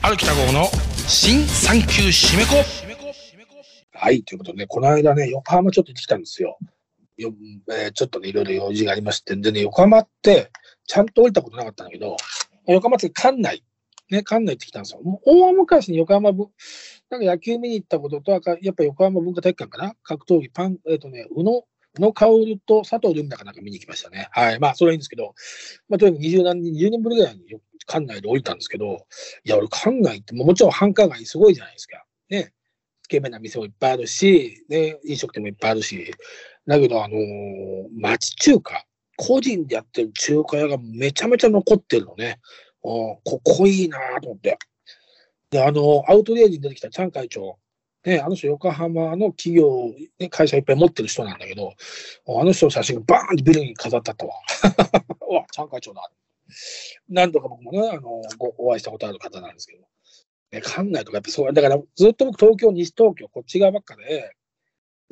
春北郷の新産休締め子はい、ということで、この間ね、横浜ちょっと行ってきたんですよ。よえーちょっとね、いろいろ用事がありまして、でね、横浜って、ちゃんと降りたことなかったんだけど、横浜って館内、ね、館内行ってきたんですよ。大昔に横浜ぶ、なんか野球見に行ったことと、やっぱ横浜文化体育館かな？格闘技、パン、えっ、とね、宇野、宇野薫と佐藤ルミナかなんか見に行きましたね。はい。まあ、それはいいんですけど、まあ、とにかく20何年、20年ぶりぐらいに館内で降りたんですけど、いや、俺、館内って、ももちろん繁華街すごいじゃないですか。ね。つけ麺な店もいっぱいあるし、ね、飲食店もいっぱいあるし、だけど、あのー町中華、個人でやってる中華屋がめちゃめちゃ残ってるのね。うんここいいなと思って。で、あの、アウトレイジに出てきたチャン会長、ね、あの人、横浜の企業、ね、会社いっぱい持ってる人なんだけど、あの人の写真がバーンとビルに飾ってあったわ。うわ、チャン会長だ。何度か僕もね、あの、ごお会いしたことある方なんですけど、ね、館内とかやっぱそう、だからずっと僕東京、西東京、こっち側ばっかで、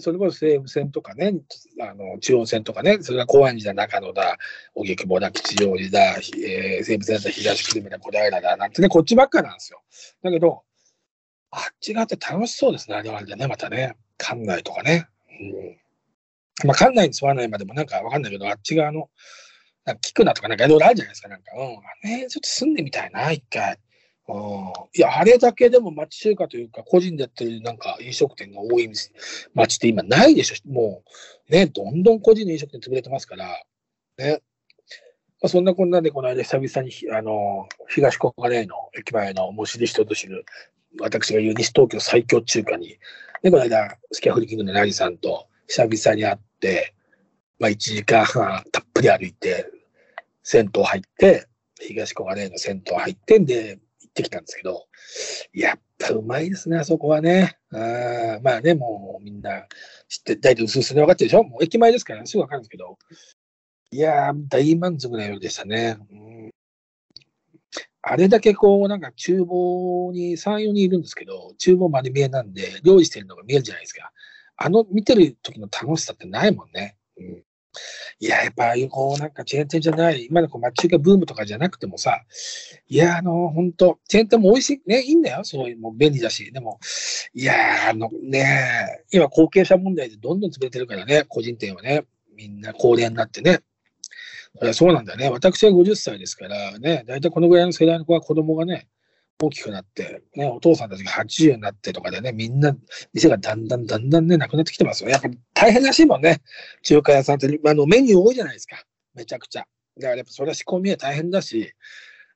それこそ西武線とかね、あの中央線とかね、それが高円寺だ、中野だ、荻窪だ、吉祥寺だ、えー西武線だ、東久留米だ、小平だ、なんてね、こっちばっかなんですよ。だけど、あっち側って楽しそうですね、あれはあれでね、またね、館内とかね。うん、まあ、館内に住まないまでもなんかわかんないけど、あっち側の、なんか聞くなとかなんかいろいろあるじゃないですか、なんか、うん、ね、ちょっと住んでみたいな、一回。うん、いや、あれだけでも町中華というか、個人でやってるなんか飲食店が多い町って今ないでしょ。もう、ね、どんどん個人の飲食店潰れてますから、ね。まあ、そんなこんなで、この間久々に、あの、東小金井の駅前のもう知る人ぞ知る、私が言う西東京最強中華に、で、この間、スキャフリキングのナリさんと久々に会って、まあ、1時間半たっぷり歩いて、銭湯入って、東小金井の銭湯入ってん、で、行ってきたんですけど、やっぱうまいですね、あそこはね。あまあね、もうみんな知って、大体薄々で分かってるでしょ？もう駅前ですから、すぐ分かるんですけど、いやー、大満足な夜でしたね。うんあれだけこう、なんか厨房に3、4人いるんですけど、厨房まで見えなんで、料理してるのが見えるじゃないですか。あの、見てる時の楽しさってないもんね。うんいや、やっぱこう、なんかチェーン店じゃない、今のこう町中華ブームとかじゃなくてもさ、いや、あの、本当チェーン店も美味しい、ね、いいんだよ。すごい、もう便利だし。でも、いや、あのね、今後継者問題でどんどん潰れてるからね、個人店はね、みんな高齢になってね。そそうなんだね。私は50歳ですからね、大体このぐらいの世代の子は子供がね、大きくなって、ね、お父さんたちが80になってとかでね、みんな店がだんだんだんだんね、なくなってきてますよ。やっぱ大変らしいもんね。中華屋さんって、あのメニュー多いじゃないですか。めちゃくちゃ。だからやっぱそれは仕込みは大変だし、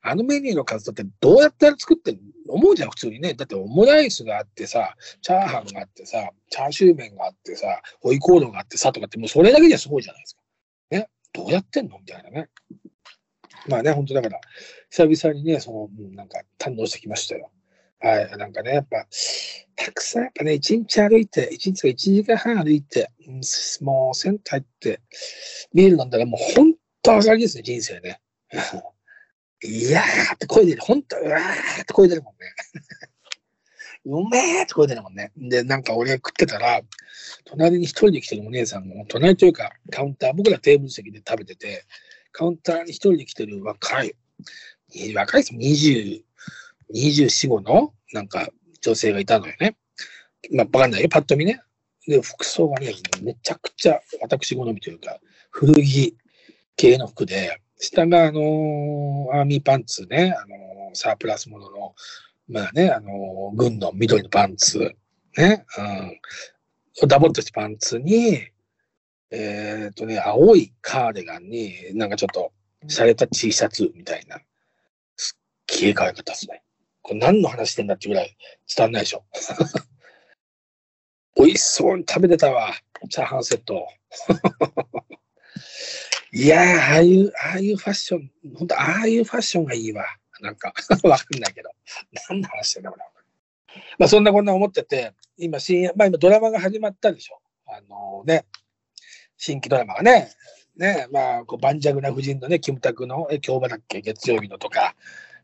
あのメニューの数だってどうやって作って思うじゃん、普通にね。だってオムライスがあってさ、チャーハンがあってさ、チャーシュー麺があってさ、ホイコーローがあってさとかって、もうそれだけじゃすごいじゃないですか。ね。どうやってんの？みたいなね。まあね、本当だから、久々にね、その、うんなんか堪能してきましたよ。はい、なんかね、やっぱ、たくさんやっぱね、一日歩いて、一日が一時間半歩いて、うんもう銭湯入って、ビール飲んだらもう本当上がりですね、人生ね。いやーって声出る、本当うわーって声出るもんね。うめーって声出るもんね。で、なんか俺が食ってたら、隣に一人で来てるお姉さんも、隣というかカウンター、僕らテーブル席で食べてて、カウンターに一人で来てる若い、若い人20、24、5のなんか女性がいたのよね。まあ、わかんないよ、パッと見ね。で、服装がね、めちゃくちゃ私好みというか、古着系の服で、下があのーアーミーパンツね、あのーサープラスものの、まあね、あの軍の緑のパンツ、ね、うん、ダボっとしたパンツに、えっ、とね、青いカーディガンに、なんかちょっと、洒落た T シャツみたいな、すっげえ可愛かったですね。これ何の話してんだってぐらい伝わんないでしょ。美味しそうに食べてたわ、チャーハンセット。いやー、ああいう、ああいうファッション、本当ああいうファッションがいいわ。なんか、わかんないけど。何の話してんだ、これ。まあ、そんなこんな思ってて、今、深夜、まあ今ドラマが始まったでしょ。あのね、新規ドラマがね、ね、まあ、こう、盤石な夫人のね、キムタクの、え、今日場だっけ、月曜日のとか、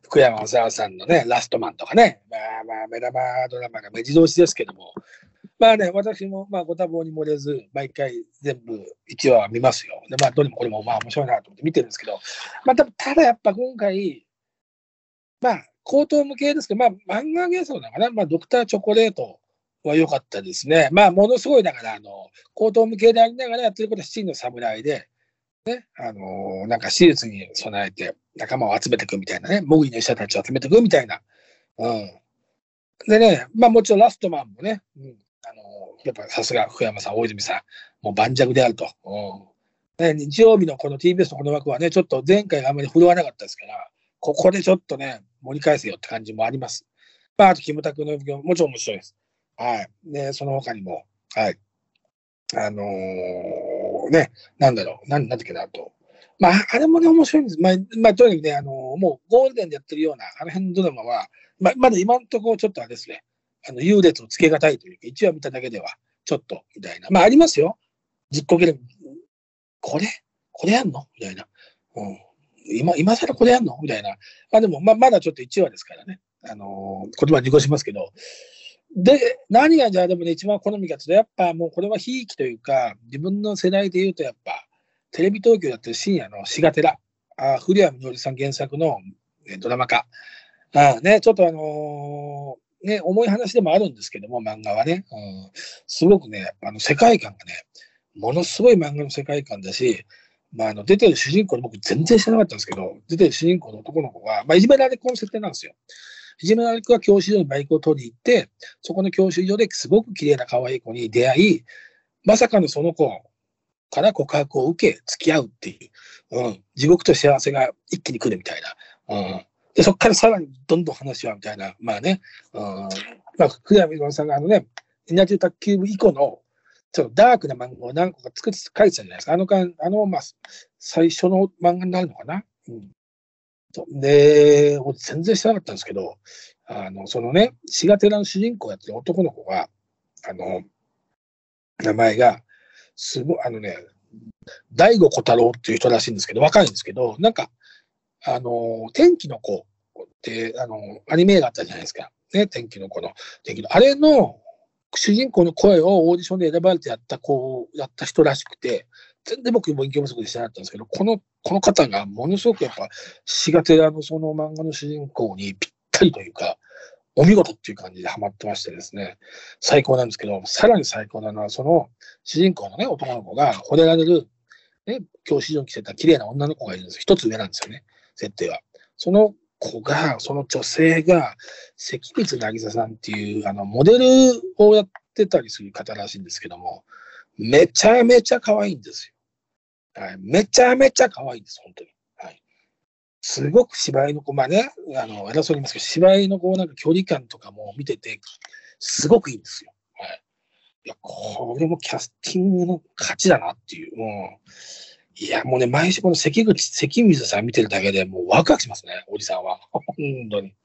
福山雅治さんのね、ラストマンとかね、まあまあ、目玉ドラマが目白押しですけども、まあね、私も、まあ、ご多忙に漏れず、毎回全部1話見ますよ。で、まあ、どれもこれもまあ面白いなと思って見てるんですけど、まあ、ただやっぱ今回、まあ、高等無形ですけど、まあ、漫画幻想だから、まあ、ドクターチョコレートは良かったですね。まあ、ものすごい、だから、あの、高等無形でありながらやってることは真の侍で、ね、あのー、なんか手術に備えて仲間を集めていくみたいなね、モグリの医者たちを集めていくみたいな。うん。でね、まあもちろんラストマンもね、うん、あのー、やっぱさすが福山さん、大泉さん、もう盤石であると。うん。ね、日曜日のこの TBS のこの枠はね、ちょっと前回あんまり振るわなかったですから、ここでちょっとね、盛り返せよって感じもあります。まあ、あと、キムタクのもちろん面白いです。はい。ね、その他にも、はい。あのー、ね、なんだろう、なん、なんだっけな、と。まあ、あれもね、面白いんです。まあ、まあ、とにかくね、あのー、もうゴールデンでやってるような、あの辺のドラマは、まあ、まだ今のところちょっとあれですね、あの、優劣をつけがたいというか、一話見ただけでは、ちょっと、みたいな。まあ、ありますよ。実行ゲーム。これ？これやんの？みたいな。うん。今、今更これやんの？みたいな。まあでも、ま、まだちょっと1話ですからね。あのー、言葉に濁しますけど、で、何がじゃあでもね、一番好みかというと、やっぱもうこれはひいきというか、自分の世代で言うと、やっぱ、テレビ東京だって深夜のしがてら、あ古谷みのりさん原作の、ね、ドラマ化。あね、ちょっとあのー、ね、重い話でもあるんですけども、漫画はね、うん、すごくね、あの世界観がね、ものすごい漫画の世界観だし、まあ、あの出てる主人公僕全然知らなかったんですけど、出てる主人公の男の子が、まあ、いじめられっ子の設定なんですよ。いじめられっ子が教習所にバイクを取り行って、そこの教習所ですごく綺麗な可愛い子に出会い、まさかのその子から告白を受け、付き合うっていう、うん、地獄と幸せが一気に来るみたいな。うん、で、そこからさらにどんどん話はみたいな、まあね、うん、まあ、福山美さんがあのね、稲中卓球部以降の、ちょっとダークな漫画を何個か作って書いてたじゃないですか。あの間、あの、まあ、最初の漫画になるのかな。うん、で、全然知らなかったんですけど、あの、そのね、滋賀寺の主人公やってる男の子が、あの、名前が、すごい、あのね、大悟小太郎っていう人らしいんですけど、若いんですけど、なんか、あの、天気の子って、あの、アニメがあったじゃないですか。ね、天気の子の、天気の、あれの主人公の声をオーディションで選ばれてやった子、やった人らしくて、全然僕、勉強不足で知らなかったんですけど、この、この方がものすごくやっぱ、シガテラのその漫画の主人公にぴったりというか、お見事っていう感じでハマってましてですね、最高なんですけど、さらに最高なのは、その主人公のね、男の子が惚れられる、ね、教師所に来てた綺麗な女の子がいるんです一つ上なんですよね、設定は。その子が、その女性が、関光渚さんっていう、あの、モデルをやってたりする方らしいんですけども、めちゃめちゃ可愛いんですよ。はい、めちゃめちゃ可愛いんです、本当に。はい。すごく芝居の子、まあね、あの、偉そうに言いますけど、芝居のこう、なんか距離感とかも見てて、すごくいいんですよ。はい。いや、これもキャスティングの勝ちだなっていう。もう、いや、もうね、毎週この関口、関水さん見てるだけでもうワクワクしますね、おじさんは。本当に。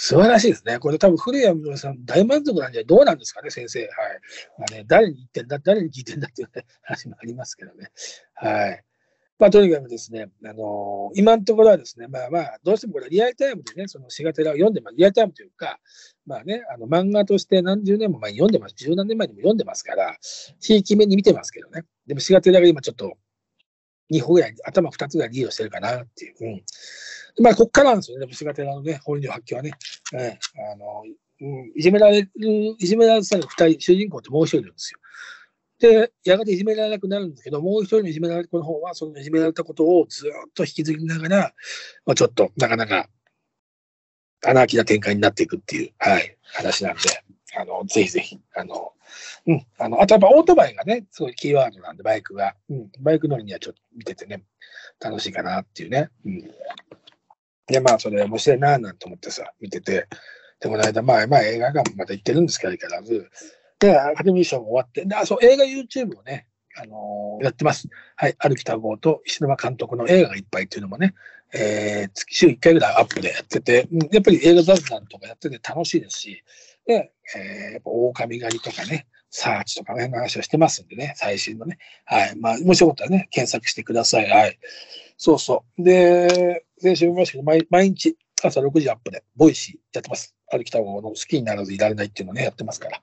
素晴らしいですね。これ多分古谷実さん大満足なんじゃどうなんですかね、先生。はい。まあね、誰に言ってんだ、誰に聞いてんだっていう、ね、話もありますけどね。はい。まあ、とにかくですね、あのー、今のところはですね、まあまあ、どうしてもこれリアルタイムでね、そのシガテラを読んでます。リアルタイムというか、まあね、あの漫画として何十年も前に読んでます。十何年前にも読んでますから、ひいき目に見てますけどね。でもシガテラが今ちょっと、2歩ぐらい、頭2つぐらいリードしてるかなっていう。うんまあ、こっからなんですよね、虫が寺のね、本領発揮はね。えー、あの、うん、いじめられる、いじめられた二人、主人公ってもう一人いるんですよ。で、やがていじめられなくなるんですけど、もう一人のいじめられた子の方は、そのいじめられたことをずっと引きずりながら、まあ、ちょっと、なかなか、穴あきな展開になっていくっていう、はい、話なんで、あの、ぜひぜひ、あの、うん、あの、あとやっぱオートバイがね、すごいキーワードなんで、バイクが、うん、バイク乗りにはちょっと見ててね、楽しいかなっていうね、うん、で、まあ、それ面白いな、なんて思ってさ、見てて、で、この間、まあ、まあ、映画館また行ってるんですけど、相変わらず。で、アカデミー賞も終わって、で、あ、そう、映画 YouTube をね、あのー、やってます。はい、歩きた号と石沼監督の映画がいっぱいっていうのもね、えー、月週1回ぐらいアップでやってて、やっぱり映画雑談とかやってて楽しいですし、で、えー、やっぱ狼狩りとかね、サーチとかね、話をしてますんでね、最新のね。はい。まあ、もしよかったらね、検索してください。はい。そうそう。で、先週見ましたけど、毎毎日朝6時アップで、ボイシーやってます。歩きた方の好きにならずいられないっていうのをね、やってますから。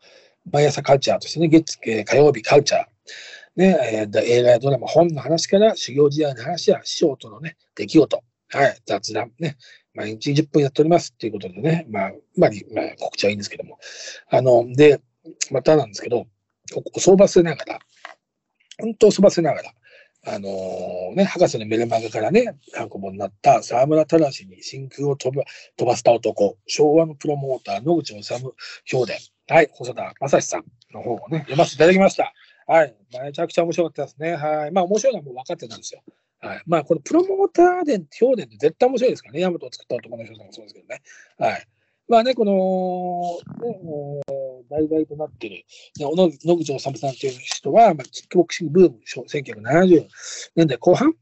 毎朝カルチャーとしてね、月、えー、火曜日カルチャー、ね、えー、映画やドラマ、本の話から修行時代の話や師匠とのね、出来事、はい、雑談、ね、毎日10分やっておりますっていうことでね、まあ、まあ、まあ、告知はいいんですけども。あの、で、またなんですけど、お相場せながら、本当そばせながら、あのー、ね、博士のメルマガからね、過去になった沢村忠に真空を飛ば飛ばした男、昭和のプロモーター、野口治評伝、はい、細田正史さんの方をね、読ませていただきました。はい。めちゃくちゃ面白かったですね。はい。まあ、面白いのはもう分かってたんですよ。はい。まあ、このプロモーター伝、表伝って絶対面白いですからね。ヤマトを作った男の人さんもそうですけどね。はい。まあね、この、ね、題材となっている、野口治さんという人は、まあ、キックボクシングブーム、1970年代後半、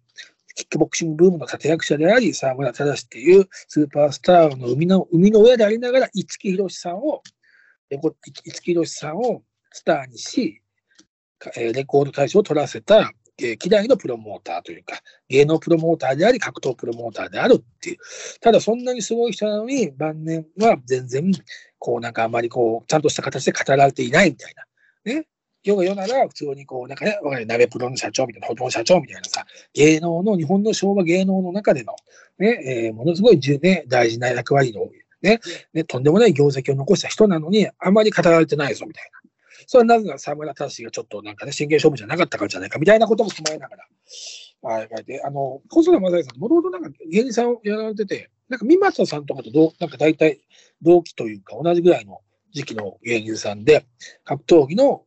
キックボクシングブームの立役者であり、沢村忠っていうスーパースターの生みの生みの親でありながら、五木ひろしさんを、五木ひろしさんをスターにし、レコード大賞を取らせた、え希代のプロモーターというか、芸能プロモーターであり、格闘プロモーターであるっていう。ただ、そんなにすごい人なのに、晩年は全然、こう、なんかあまりこう、ちゃんとした形で語られていないみたいな。ね。世が世なら、普通にこう、なんかね、鍋プロの社長みたいな、保存社長みたいなさ、芸能の、日本の昭和芸能の中での、ね、えー、ものすごい、ね、大事な役割の、ね、ね、とんでもない業績を残した人なのに、あまり語られてないぞ、みたいな。それはなぜなら沢村忠がちょっとなんかね、真剣勝負じゃなかったからじゃないかみたいなことも踏まえながら、はい、書い。て、あの、細田正さん、もともとなんか芸人さんをやられてて、なんか三股さんとかとどなんか大体同期というか同じぐらいの時期の芸人さんで、格闘技の、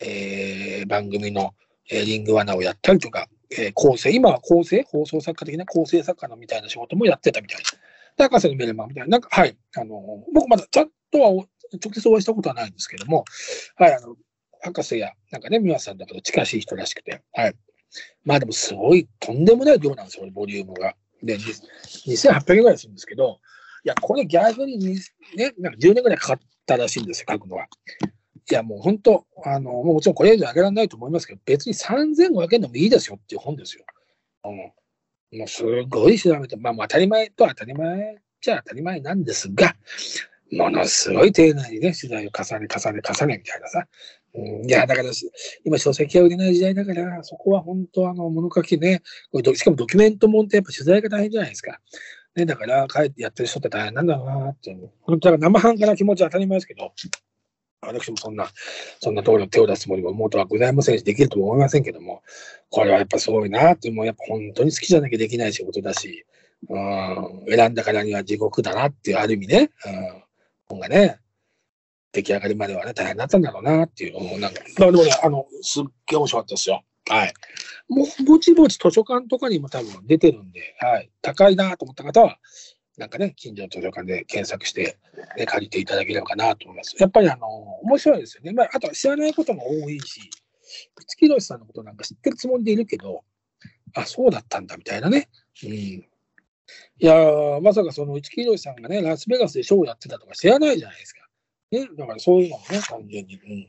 えー、番組の、えー、リングワナをやったりとか、えー、構成、今は構成、放送作家的な？構成作家のみたいな仕事もやってたみたいな。高瀬のメルマンみたいな、なんか、はい、あの、僕まだちゃんとは直接お会いしたことはないんですけども、はい、あの、博士や、なんかね、皆さんだけど近しい人らしくて、はい。まあでもすごい、とんでもない量なんですよ、ボリュームが。で、2800円ぐらいするんですけど、いや、これ逆にね、なんか10年ぐらいかかったらしいんですよ、書くのは。いや、もう本当、あの、もちろんこれ以上上げられないと思いますけど、別に3500円でもいいですよっていう本ですよ。うん。もうすごい調べて、まあ、当たり前と当たり前じゃ当たり前なんですが、ものすごい丁寧にね、取材を重ね、重ね、重ねみたいなさ。うん、いや、だから、今書籍が売れない時代だから、そこは本当あの、物書きね、これしかもドキュメントもんってやっぱ取材が大変じゃないですか。ね、だから、帰ってやってる人って大変なんだなって。本当は生半可な気持ちは当たり前ですけど、私もそんな、そんなところ手を出すつもりも元はございませんし、できるとも思いませんけども、これはやっぱすごいなって、もうやっぱ本当に好きじゃなきゃできない仕事だし、うん、選んだからには地獄だなっていう、ある意味ね、うん本がね、出来上がりまではね、大変だったんだろうなっていう、なんか、まあでもね、あの、すっげえ面白かったですよ。はい。もう、ぼちぼち図書館とかにも多分出てるんで、はい。高いなと思った方は、なんかね、近所の図書館で検索して、ね、借りていただければかなと思います。やっぱりあの、面白いですよね。まあ、あとは知らないことも多いし、五木ひろしさんのことなんか知ってるつもりでいるけど、あ、そうだったんだみたいなね。うん。いやまさかその市木宏さんがね、ラスベガスでショーをやってたとか知らないじゃないですか。ね、だからそういうのもね、単純に。うん。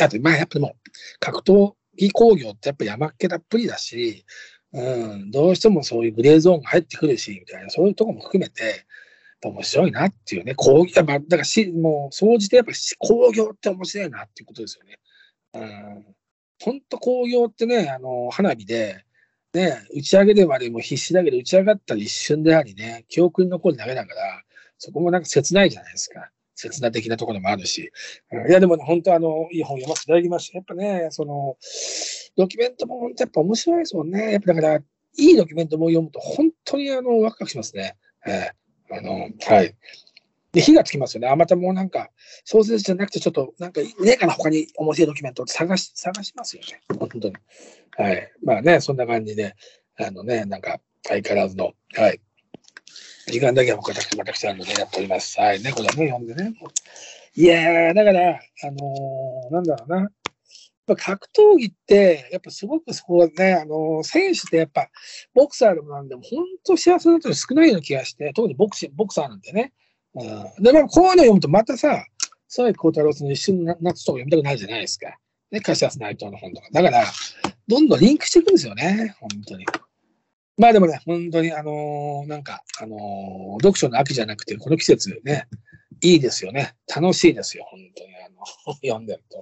あと、まあやっぱでも、格闘技工業ってやっぱ山っ気たっぷりだし、うん、どうしてもそういうグレーゾーンが入ってくるし、みたいな、そういうとこも含めて、面白いなっていうね、工業、やっぱ、だからし、もう、総じてやっぱ工業って面白いなっていうことですよね。うん。本当工業ってね、あの、花火で、ね、打ち上げでまでも必死だけど、打ち上がったら一瞬でありね、記憶に残るだけだから、そこもなんか切ないじゃないですか。切な的なところもあるし。いや、でもね、本当あの、いい本読ませていただきました。やっぱね、その、ドキュメントも本当やっぱ面白いですもんね。やっぱだから、いいドキュメントも読むと本当にあの、ワクワクしますね。えー、あの、はい。で、火がつきますよね。あ、またもうなんか、小説じゃなくて、ちょっと、なんか、ねえかな、他に面白いドキュメントを探し、探しますよね。本当に。はい。まあね、そんな感じで、あのね、なんか、相変わらずの、はい。時間だけは私、私、あのね、やっております。はいね、これね、読んでね。いやー、だから、あのー、なんだろうな。やっぱ格闘技って、やっぱすごくそこはね、あのー、選手ってやっぱ、ボクサーでもなんでも、本当幸せな人少ないような気がして、特にボクシボクサーなんてね、うん。で、まあ、こういうの読むとまたさ、そういう孝太郎さんの一瞬の夏とか読みたくなるじゃないですか。ね、柏安内藤の本とか。だから、どんどんリンクしていくんですよね。本当に。まあでもね、本当に、あのー、なんか、あのー、読書の秋じゃなくて、この季節ね、いいですよね。楽しいですよ、本当に。あの、読んでると。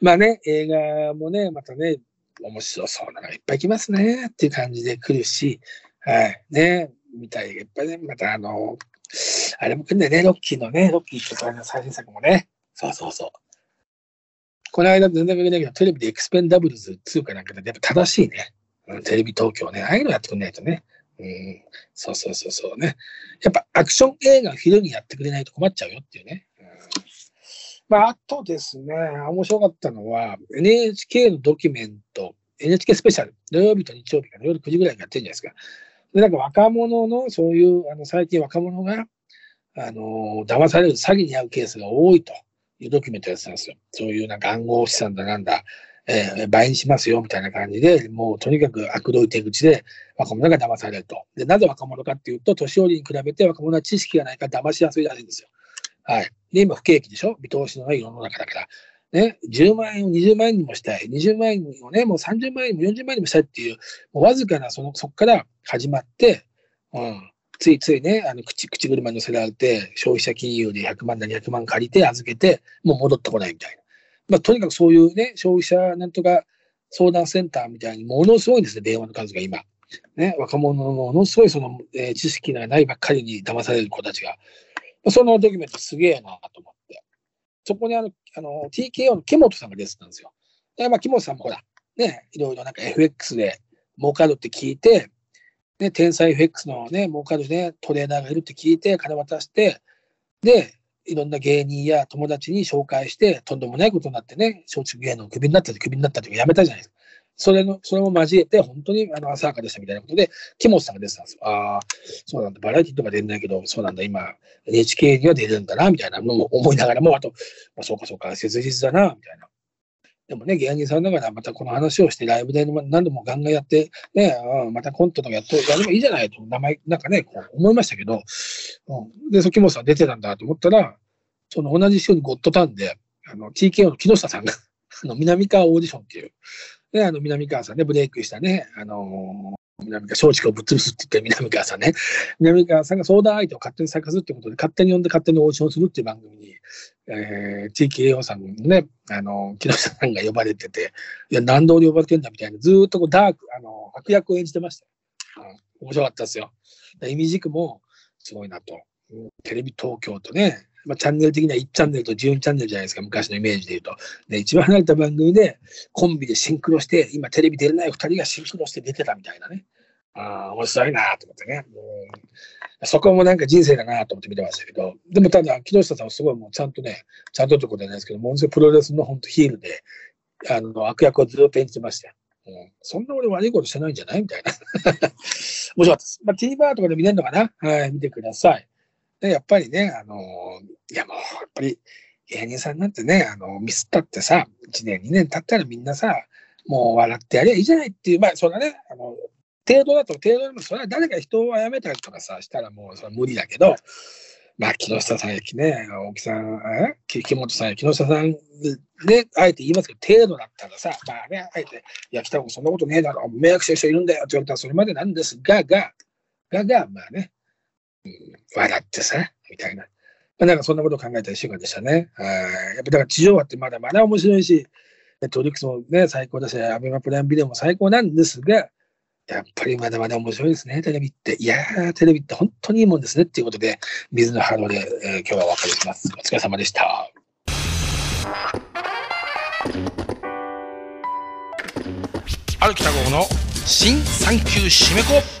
まあね、映画もね、またね、面白そうなのがいっぱい来ますねっていう感じで来るし、はい。ね、みたいいっぱいね、またあの、あれも来るんだよね、ロッキーのね、ロッキーってこれの最新作もね。そうそうそう。この間全然関係ないけど、テレビでエクスペンダブルズ2かなんかで、やっぱ正しいね。うん、テレビ東京ね。ああいうのやってくれないとね。うん、そうそうそうそうね。やっぱアクション映画を昼にやってくれないと困っちゃうよっていうね。うん、まあ、あとですね、面白かったのは、NHK のドキュメント、NHK スペシャル、土曜日と日曜日から夜9時ぐらいにやってるじゃないですか。で、なんか若者の、そういう、あの、最近若者が、あの、騙される詐欺に遭うケースが多いと。いうドキュメントやってたんですよ。そういうなんか暗号資産だなんだ、えー、倍にしますよみたいな感じで、もうとにかく悪どい手口で若者が騙されると。で、なぜ若者かっていうと、年寄りに比べて若者は知識がないから騙しやすいらしいんですよ。はい。で、今不景気でしょ？見通しのない世の中だから。ね、10万円を20万円にもしたい。20万円をね、もう30万円にも40万円にもしたいっていう、もうわずかなその、そこから始まって、うん。ついついね、あの口口車に乗せられて、消費者金融で100万な200万借りて預けて、もう戻ってこないみたいな。まあ、とにかくそういうね、消費者なんとか相談センターみたいにものすごいですね、電話の数が今。ね、若者のものすごいその、えー、知識がないばっかりに騙される子たちが。そのドキュメントすげえなと思って。そこにあの、あの、TKO の木本さんが出てたんですよ。で、まあ、木本さんもほら、ね、いろいろなんか FX で儲かるって聞いて、ね、天才 FX のね、儲かるね、トレーナーがいるって聞いて、金渡して、で、いろんな芸人や友達に紹介して、とんでもないことになってね、松竹芸能クビになったり、クビになったり、やめたじゃないですか。それの、それも交えて、本当にあの浅はかでしたみたいなことで、木本さんが出てたんですよ。ああ、そうなんだ、バラエティとか出ないけど、そうなんだ、今、NHK には出るんだな、みたいなのも思いながらも、あと、まあ、そうかそうか、切実だな、みたいな。でもね、芸人さんだからまたこの話をしてライブで何度もガンガンやって、ね、またコントとかやっとやればいいじゃないと、名前、なんかね、こう思いましたけど、うん、で、そ木本さん出てたんだと思ったら、その同じ週にゴッドタンで、あの、TKO の木下さんがあの、南川オーディションっていう、ね、あの、南川さんね、ブレイクしたね、あの南川、松竹をぶっ潰すって言って南川さんね。南川さんが相談相手を勝手に探すってことで、勝手に呼んで勝手にオーディションするっていう番組に、えー、地域栄養さんのね、あの、木下さんが呼ばれてて、いや、何度で呼ばれてんだみたいな、ずっとこうダーク、あの、悪役を演じてました。うん、面白かったですよ。意味軸もすごいなと。テレビ東京とね、まあ、チャンネル的には1チャンネルと12チャンネルじゃないですか、昔のイメージで言うと。ね、一番離れた番組でコンビでシンクロして、今テレビ出れない2人がシンクロして出てたみたいなね。ああ、面白いなと思ってね。うん、そこもなんか人生だなと思って見てましたけど、でもただ、木下さんはすごいもうちゃんとね、ちゃんとってことじゃないですけど、ものすごいプロレスの本当ヒールで、あの、悪役をずっと演じてましたよ。うん、そんな俺悪いことしてないんじゃないみたいな。面白かったです。まあ、TVer とかで見れるのかな？はい、見てください。で、やっぱりね、あのいやもう、やっぱり芸人さんなんてね、あの、ミスったってさ、1年、2年経ったらみんなさ、もう笑ってやりゃいいじゃないっていう、まあ、それはね、あの、程度だと、程度でも、それは誰か人を殺めたりとかさ、したらもうそれは無理だけど、まあ、木下さんやきね、大木さん、え木本さんや木下さんで、あえて言いますけど、程度だったらさ、まあね、あえて、いや、北岡そんなことねえだろ、迷惑してる人いるんだよって言われたらそれまでなんですが、が、が、が、まあね、笑ってさ、みたいな。まあ、なんかそんなことを考えた一週間でしたね。はい。やっぱだから地上波ってまだまだ面白いし、ネットリックスもね、最高だし、アベマプライムビデオも最高なんですが、やっぱりまだまだ面白いですね、テレビって。いやー、テレビって本当にいいもんですねっていうことで、水の波動で、えー、今日はお別れします。お疲れ様でした。ある北郷の新産休締め子